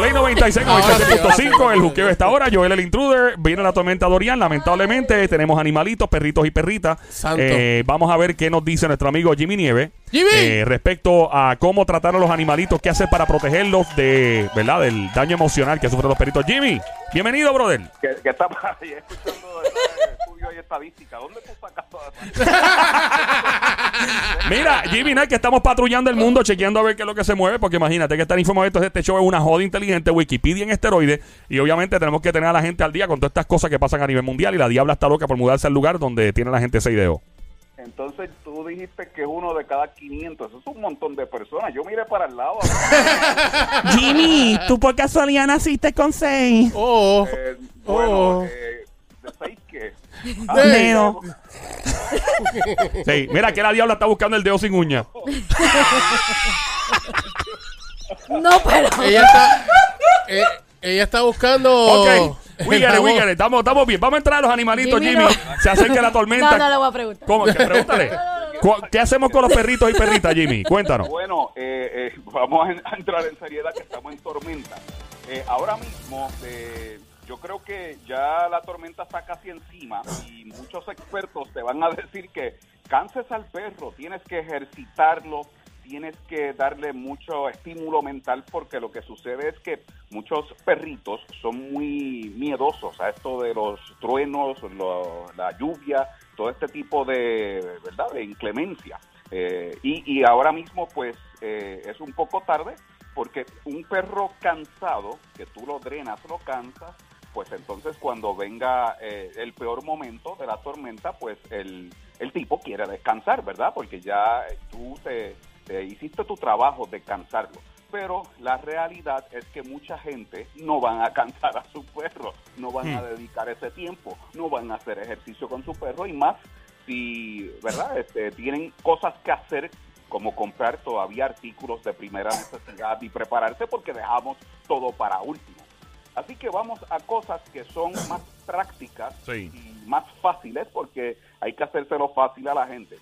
Play 96, Ahora sí, ahora sí, 96.5, ahora el juqueo está ahora. Joel el intruder. Viene la tormenta Dorian. Lamentablemente, tenemos animalitos, perritos y perritas. Eh, vamos a ver qué nos dice nuestro amigo Jimmy Nieve. Jimmy. eh, respecto a cómo tratar a los animalitos, qué hacer para protegerlos de, ¿verdad? Del daño emocional que sufren los perritos. Jimmy, bienvenido, brother. que, que está escuchando y estadística. ¿Dónde tú sacas todas Mira, Jimmy, no es que estamos patrullando el mundo, chequeando a ver qué es lo que se mueve, porque imagínate que estar informado de esto, este show es una joda inteligente, Wikipedia en esteroides, y obviamente tenemos que tener a la gente al día con todas estas cosas que pasan a nivel mundial, y la diabla está loca por mudarse al lugar donde tiene la gente ese ideo. Entonces tú dijiste que es uno de cada 500. Eso es un montón de personas. Yo miré para el lado. Jimmy, ¿tú por casualidad naciste con seis? Oh, Eh, bueno, Oh. eh, ¿de seis qué? Neo. Sí, mira que la diabla está buscando el dedo sin uña. No, pero. ella está. eh, ella está buscando. Ok, get it. Estamos, estamos bien. Vamos a entrar a los animalitos, Jimmy, Jimmy. no. Se acerca la tormenta. No, no le voy a preguntar. ¿Cómo? ¿Qué? Pregúntale. ¿Qué hacemos con los perritos y perritas, Jimmy? Cuéntanos. Bueno, eh, eh, vamos a entrar en seriedad que estamos en tormenta. Eh, ahora mismo, eh, yo creo que ya la tormenta está casi encima y muchos expertos te van a decir que canses al perro, tienes que ejercitarlo, tienes que darle mucho estímulo mental porque lo que sucede es que muchos perritos son muy miedosos a esto de los truenos, lo- la lluvia, todo este tipo de, ¿verdad? de inclemencia. Eh, y, ahora mismo pues eh, es un poco tarde porque un perro cansado, que tú lo drenas, lo cansas, pues entonces cuando venga eh, el peor momento de la tormenta, pues el, el tipo quiere descansar, ¿verdad? Porque ya tú te, te hiciste tu trabajo de cansarlo. Pero la realidad es que mucha gente no van a cansar a su perro, no van a dedicar ese tiempo, no van a hacer ejercicio con su perro y más si, ¿verdad? Este, tienen cosas que hacer como comprar todavía artículos de primera necesidad y prepararse porque dejamos todo para último. Así que vamos a cosas que son más prácticas Sí. y más fáciles porque hay que hacérselo fácil a la gente.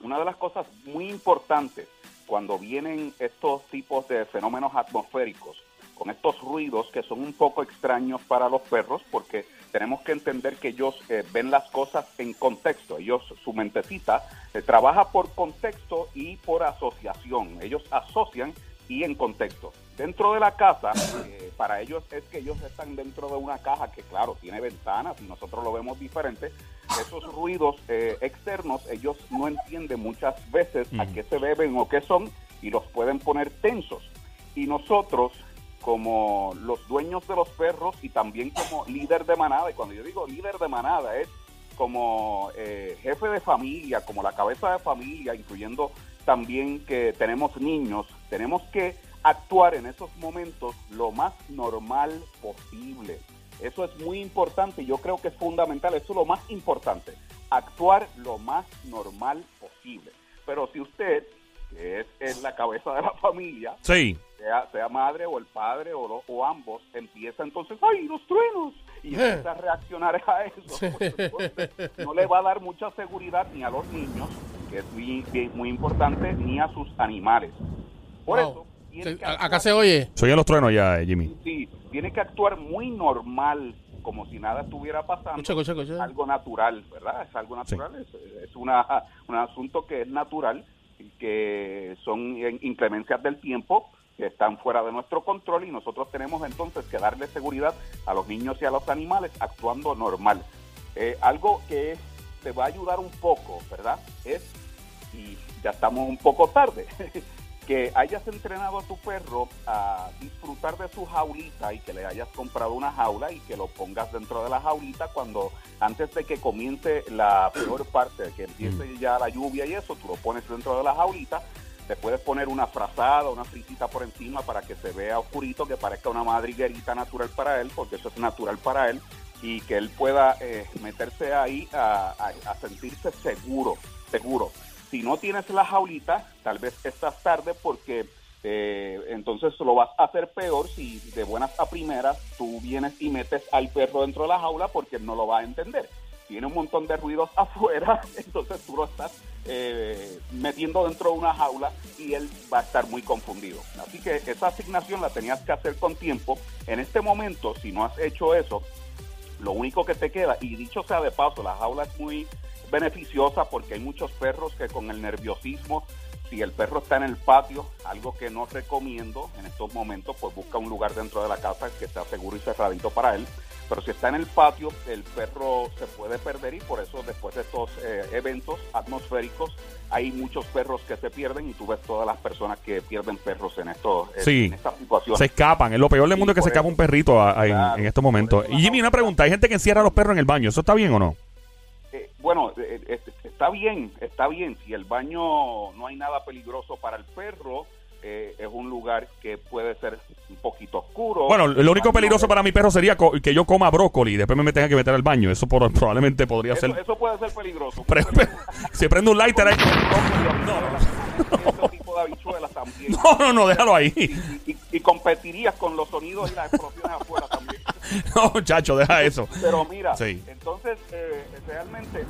Una de las cosas muy importantes cuando vienen estos tipos de fenómenos atmosféricos, con estos ruidos que son un poco extraños para los perros, porque tenemos que entender que ellos eh, ven las cosas en contexto. Ellos, su mentecita, eh, trabaja por contexto y por asociación. Ellos asocian y en contexto. Dentro de la casa, eh, para ellos es que ellos están dentro de una caja que, claro, tiene ventanas y nosotros lo vemos diferente. Esos ruidos eh, externos, ellos no entienden muchas veces a qué se deben o qué son y los pueden poner tensos. Y nosotros, como los dueños de los perros y también como líder de manada, y cuando yo digo líder de manada es como eh, jefe de familia, como la cabeza de familia, incluyendo también que tenemos niños, tenemos que actuar en esos momentos lo más normal posible. Eso es muy importante y yo creo que es fundamental, eso es lo más importante, actuar lo más normal posible. Pero si usted, que es, es la cabeza de la familia, Sí. sea, sea madre o el padre o, lo- o ambos, empieza entonces, ¡ay, los truenos! Y empieza a reaccionar a eso. pues, entonces, no le va a dar mucha seguridad ni a los niños, que es muy, muy importante, ni a sus animales. Por Wow. eso, Se- que a- actuar- acá se oye. Soy en los truenos ya, eh, Jimmy. sí, tiene que actuar muy normal, como si nada estuviera pasando. Escucha, escucha, escucha. Algo natural, ¿verdad? Es algo natural, es, es una, un asunto que es natural, y que son in- inclemencias del tiempo que están fuera de nuestro control y nosotros tenemos entonces que darle seguridad a los niños y a los animales actuando normal. Eh, algo que te va a ayudar un poco, ¿verdad? Es, y ya estamos un poco tarde, que hayas entrenado a tu perro a disfrutar de su jaulita y que le hayas comprado una jaula y que lo pongas dentro de la jaulita cuando antes de que comience la peor parte, que empiece ya la lluvia y eso, tú lo pones dentro de la jaulita, te puedes poner una frazada, una frisita por encima para que se vea oscurito, que parezca una madriguerita natural para él, porque eso es natural para él, y que él pueda eh, meterse ahí a, a- a sentirse seguro, seguro. Si no tienes la jaulita, tal vez estás tarde porque eh, entonces lo vas a hacer peor si de buenas a primeras tú vienes y metes al perro dentro de la jaula porque no lo va a entender. Tiene un montón de ruidos afuera, entonces tú lo estás eh, metiendo dentro de una jaula y él va a estar muy confundido. Así que esa asignación la tenías que hacer con tiempo. En este momento, si no has hecho eso, lo único que te queda, y dicho sea de paso, la jaula es muy beneficiosa porque hay muchos perros que con el nerviosismo, si el perro está en el patio, algo que no recomiendo en estos momentos, pues busca un lugar dentro de la casa que sea seguro y cerradito para él. Pero si está en el patio, el perro se puede perder y por eso después de estos eh, eventos atmosféricos hay muchos perros que se pierden y tú ves todas las personas que pierden perros en, estos, Sí. en estas situaciones. Se escapan. Es lo peor del Sí, mundo es que se escapa un perrito a- a- en, Claro, en estos momentos. Y Jimmy, una pregunta. Hay gente que encierra a los perros en el baño. ¿Eso está bien o no? Bueno, eh, eh, está bien, está bien. Si el baño no hay nada peligroso para el perro, eh, es un lugar que puede ser un poquito oscuro. Bueno, lo único peligroso para mi perro sería que yo coma brócoli y después me tenga que meter al baño. Eso por- probablemente podría eso, ser. eso puede ser peligroso. Pre- pre- si prende un lighter también. No, no, no, déjalo ahí. Y, y- y competirías con los sonidos y las explosiones afuera también. No, muchacho, deja eso. Pero mira, Sí. entonces eh, realmente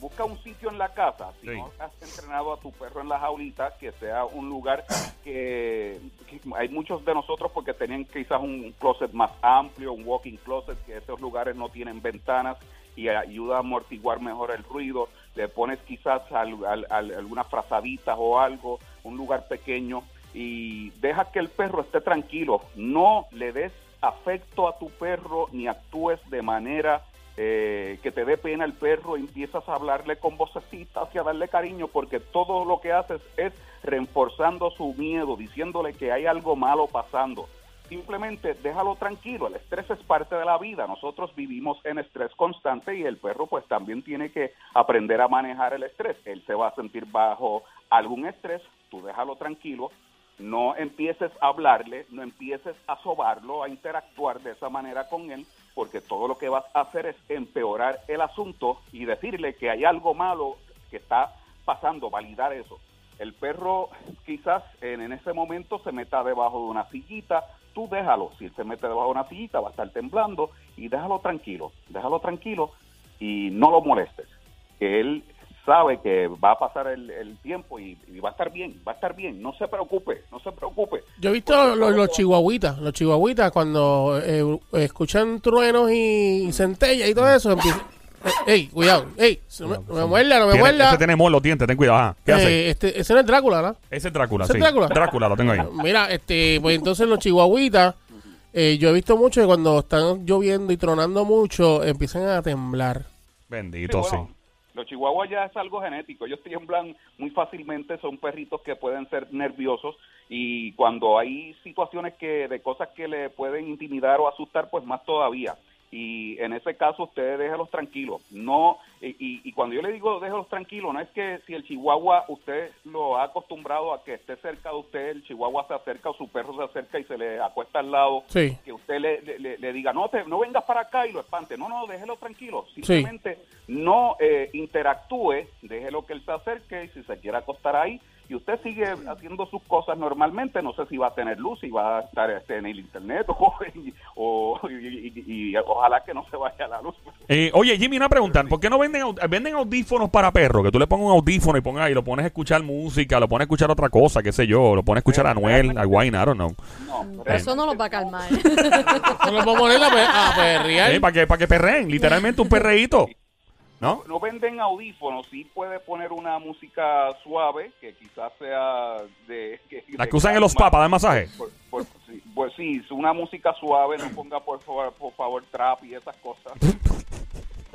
busca un sitio en la casa. Si Sí. no has entrenado a tu perro en la jaulita, que sea un lugar que, que hay muchos de nosotros porque tenían quizás un closet más amplio, un walking closet, que esos lugares no tienen ventanas y ayuda a amortiguar mejor el ruido. Le pones quizás al- al- al- algunas frazaditas o algo, un lugar pequeño y deja que el perro esté tranquilo. No le des afecto a tu perro ni actúes de manera eh, que te dé pena el perro, empiezas a hablarle con vocecitas y a darle cariño, porque todo lo que haces es reforzando su miedo, diciéndole que hay algo malo pasando. Simplemente déjalo tranquilo, el estrés es parte de la vida, nosotros vivimos en estrés constante y el perro pues también tiene que aprender a manejar el estrés, él se va a sentir bajo algún estrés, tú déjalo tranquilo, no empieces a hablarle, no empieces a sobarlo, a interactuar de esa manera con él, porque todo lo que vas a hacer es empeorar el asunto y decirle que hay algo malo que está pasando, validar eso. El perro quizás en, ese momento se meta debajo de una sillita, tú déjalo, si él se mete debajo de una sillita va a estar temblando. Y déjalo tranquilo, déjalo tranquilo y no lo molestes, que él sabe que va a pasar el, el tiempo y, y va a estar bien, va a estar bien, no se preocupe, no se preocupe. Yo he visto los, los chihuahuitas, los chihuahuitas cuando eh, escuchan truenos y, y centellas y todo eso, empiezan... Eh, ey, cuidado, ey, no me, no me muerda, no me Tiene- muerda. Ese en los dientes, ten cuidado. Ajá. ¿Qué hace? Eh, este, ese no es Drácula, ¿no? Ese es Drácula, ¿ese sí. Drácula? Drácula, lo tengo ahí. Mira, este, pues entonces los chihuahuitas, eh, yo he visto mucho que cuando están lloviendo y tronando mucho, empiezan a temblar. Bendito, Sí, sí. Los ya es algo genético, ellos tiemblan muy fácilmente, son perritos que pueden ser nerviosos y cuando hay situaciones que de cosas que le pueden intimidar o asustar, pues más todavía. Y en ese caso usted déjelos tranquilos. No y, y- y cuando yo le digo déjelos tranquilos, no es que si el chihuahua usted lo ha acostumbrado a que esté cerca de usted, el chihuahua se acerca o su perro se acerca y se le acuesta al lado Sí. que usted le, le- le- le diga, no, te, no vengas para acá y lo espante. No, no, déjelo tranquilo. Simplemente no eh, interactúe, déjelo que él se acerque y si se quiere acostar ahí y usted sigue haciendo sus cosas normalmente, no sé si va a tener luz, si va a estar este, en el internet o, y, o- y- y- y ojalá que no se vaya la luz. Eh, oye, Jimmy, una pregunta. ¿Por qué no venden, venden audífonos para perros? Que tú le pongas un audífono y pongas y lo pones a escuchar música, lo pones a escuchar otra cosa, qué sé yo. Lo pones a escuchar a Anuel, a Wayne, I don't know. No, Pero eso no los va a calmar. No lo puedo poner a, pe- a perrear. Eh, para que, para que perreen, literalmente un perreíto. ¿No? no venden audífonos, sí puede poner una música suave, que quizás sea de... La de que usan en los papas, dar masaje. Por- por- sí, pues sí, una música suave, no ponga por favor, por favor trap y esas cosas.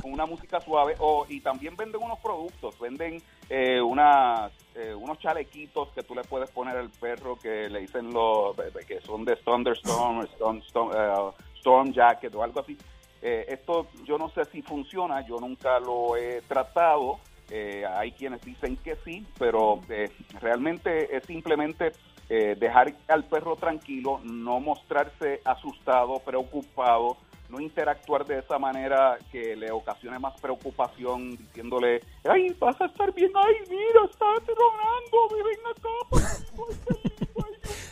Una música suave. O, y también venden unos productos, venden eh, unas, eh, unos chalequitos que tú le puedes poner al perro que le dicen los que son de Thunderstorm, Storm, Storm, eh, Storm Jacket o algo así. Eh, esto yo no sé si funciona, yo nunca lo he tratado. Eh, hay quienes dicen que sí, pero realmente es simplemente dejar al perro tranquilo, no mostrarse asustado, preocupado, no interactuar de esa manera que le ocasione más preocupación, diciéndole, ay, vas a estar bien, ay, mira, está tronando, ven acá.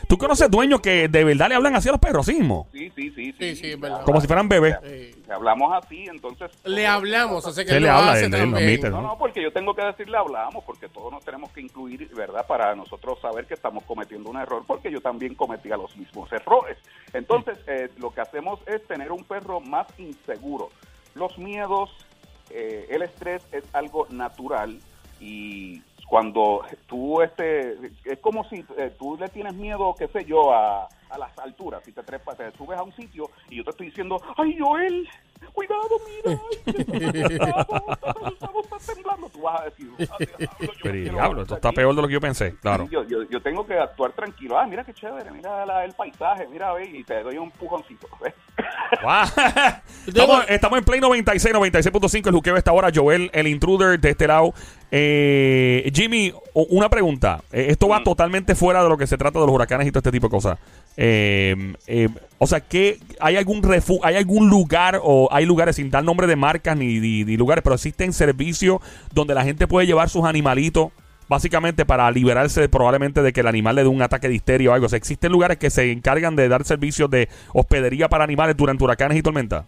¿Tú conoces dueños que de verdad le hablan así a los perros, sí mismo? Sí, sí, sí, sí. Sí, verdad. Como si fueran bebés. Eh, hablamos así, entonces... Le hablamos, o sea que Se le habla, hace él- él lo también. admite, No, no, porque yo tengo que decirle hablamos, porque todos nos tenemos que incluir, ¿verdad? Para nosotros saber que estamos cometiendo un error, porque yo también cometía los mismos errores. Entonces, eh, lo que hacemos es tener un perro más inseguro. Los miedos, eh, el estrés es algo natural y cuando tú, este, es como si eh, tú le tienes miedo, qué sé yo, a, a las alturas, si te trepas, te subes a un sitio y yo te estoy diciendo, ay Joel, cuidado, mira, ay, cuidado, estamos temblando, tú vas a decir, "Ah, diablo, yo Pero diablo, esto está aquí". peor de lo que yo pensé, claro. Yo, yo, yo tengo que actuar tranquilo. Ah, mira qué chévere, mira la- el paisaje, mira, ve, y te doy un empujoncito. ¿ves? Estamos, estamos en Play 96, 96.5. El juqueo está ahora. Joel, el intruder de este lado. Eh, Jimmy, una pregunta. Eh, esto va Mm. totalmente fuera de lo que se trata de los huracanes y todo este tipo de cosas. Eh, eh, o sea, ¿qué, ¿hay algún refu hay algún lugar o hay lugares sin dar nombre de marcas ni, ni- ni lugares, pero existen servicios donde la gente puede llevar sus animalitos? Básicamente para liberarse probablemente de que el animal le dé un ataque de histeria o algo. O existen lugares que se encargan de dar servicios de hospedería para animales durante huracanes y tormentas.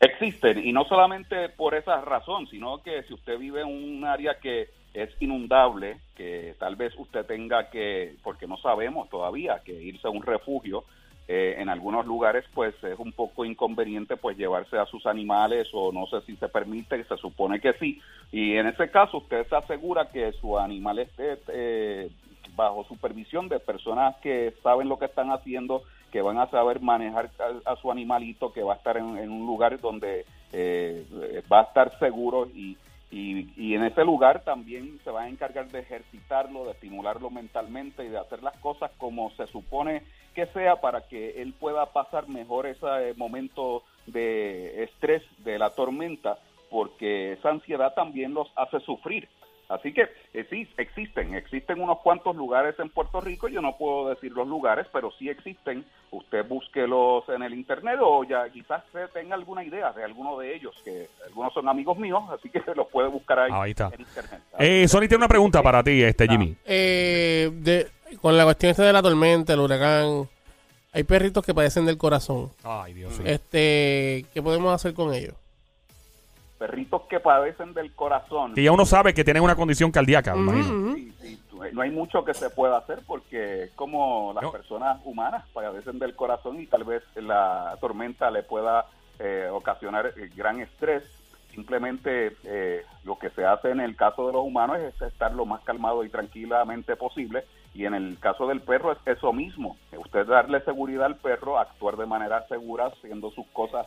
Existen, y no solamente por esa razón, sino que si usted vive en un área que es inundable, que tal vez usted tenga que, porque no sabemos todavía, que irse a un refugio, eh, en algunos lugares pues es un poco inconveniente pues llevarse a sus animales o no sé si se permite, se supone que sí, y en ese caso usted se asegura que su animal esté eh, bajo supervisión de personas que saben lo que están haciendo, que van a saber manejar a, su animalito, que va a estar en, en un lugar donde eh, va a estar seguro y, y, y en ese lugar también se va a encargar de ejercitarlo, de estimularlo mentalmente y de hacer las cosas como se supone que sea para que él pueda pasar mejor ese momento de estrés de la tormenta, porque esa ansiedad también los hace sufrir. Así que eh, sí, existen, existen unos cuantos lugares en Puerto Rico, yo no puedo decir los lugares, pero sí existen, usted búsquelos en el internet o ya quizás se tenga alguna idea de alguno de ellos, que algunos son amigos míos, así que los puede buscar ahí, Ahí está. en internet. Eh, Sony tiene una pregunta para ti, este Jimmy. Eh, de, con la cuestión esta de la tormenta, el huracán, hay perritos que padecen del corazón. Ay, Dios Este, ¿qué podemos hacer con ellos? Perritos que padecen del corazón, Que ya uno sabe que tienen una condición cardíaca. Sí, sí, no hay mucho que se pueda hacer porque es como las No. personas humanas padecen del corazón y tal vez la tormenta le pueda eh, ocasionar eh, gran estrés. Simplemente eh, lo que se hace en el caso de los humanos es estar lo más calmado y tranquilamente posible y en el caso del perro es eso mismo. Usted darle seguridad al perro, actuar de manera segura, haciendo sus cosas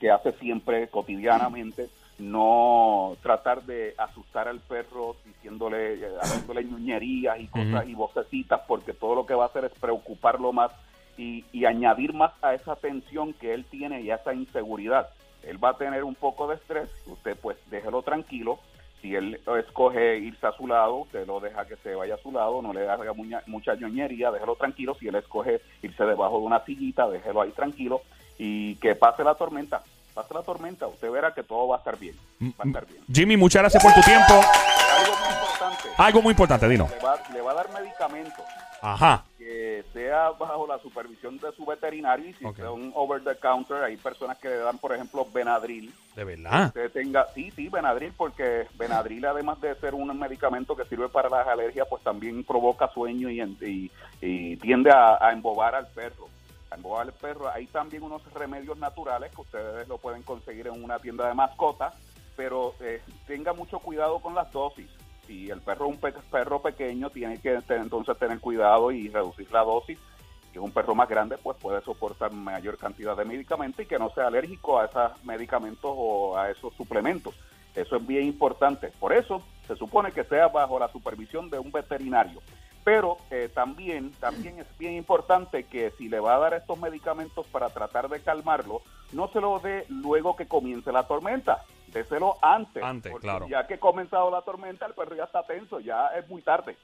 que hace siempre cotidianamente, no tratar de asustar al perro diciéndole, eh, haciéndole ñuñerías y cosas y vocecitas, porque todo lo que va a hacer es preocuparlo más y, y añadir más a esa tensión que él tiene y a esa inseguridad. Él va a tener un poco de estrés, usted pues déjelo tranquilo. Si él escoge irse a su lado, usted lo deja que se vaya a su lado, no le haga muña- mucha ñoñería, déjelo tranquilo. Si él escoge irse debajo de una sillita, déjelo ahí tranquilo y que pase la tormenta. Pase la tormenta, usted verá que todo va a estar bien. Va a estar bien. Jimmy, muchas gracias por tu tiempo. Algo muy importante, Algo muy importante, Dino. le va, le va a dar medicamentos Ajá. que sea bajo la supervisión de su veterinario y si Ok. son over the counter, hay personas que le dan, por ejemplo, Benadryl. De verdad. Usted tenga, sí, sí, Benadryl, porque Benadryl, además de ser un medicamento que sirve para las alergias, pues también provoca sueño y, y- y tiende a, a embobar al perro. Perro. Hay también unos remedios naturales que ustedes lo pueden conseguir en una tienda de mascotas, pero eh, tenga mucho cuidado con las dosis. Si el perro es un pe- perro pequeño, tiene que entonces tener cuidado y reducir la dosis. Si es un perro más grande, pues puede soportar mayor cantidad de medicamentos y que no sea alérgico a esos medicamentos o a esos suplementos. Eso es bien importante. Por eso se supone que sea bajo la supervisión de un veterinario. Pero eh, también, también es bien importante que si le va a dar estos medicamentos para tratar de calmarlo, no se lo dé luego que comience la tormenta. Déselo antes. Antes, porque claro. Ya que ha comenzado la tormenta, el perro ya está tenso, ya es muy tarde.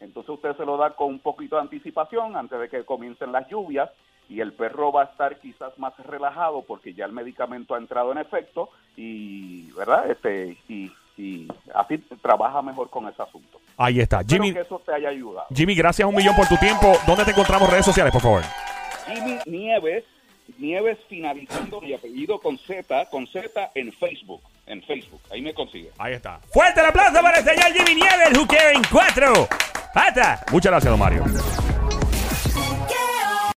Entonces usted se lo da con un poquito de anticipación antes de que comiencen las lluvias y el perro va a estar quizás más relajado porque ya el medicamento ha entrado en efecto y, ¿verdad? Este, y, y así trabaja mejor con ese asunto. Ahí está. Espero Jimmy, que eso te haya ayudado. Jimmy, gracias un millón por tu tiempo. ¿Dónde te encontramos redes sociales, por favor? Jimmy Nieves Nieves finalizando mi apellido con Z, con Z en Facebook. En Facebook, ahí me consigue. Ahí está. Fuerte el aplauso para el señor Jimmy Nieves, who care en cuatro. ¡Pata! Muchas gracias, don Mario.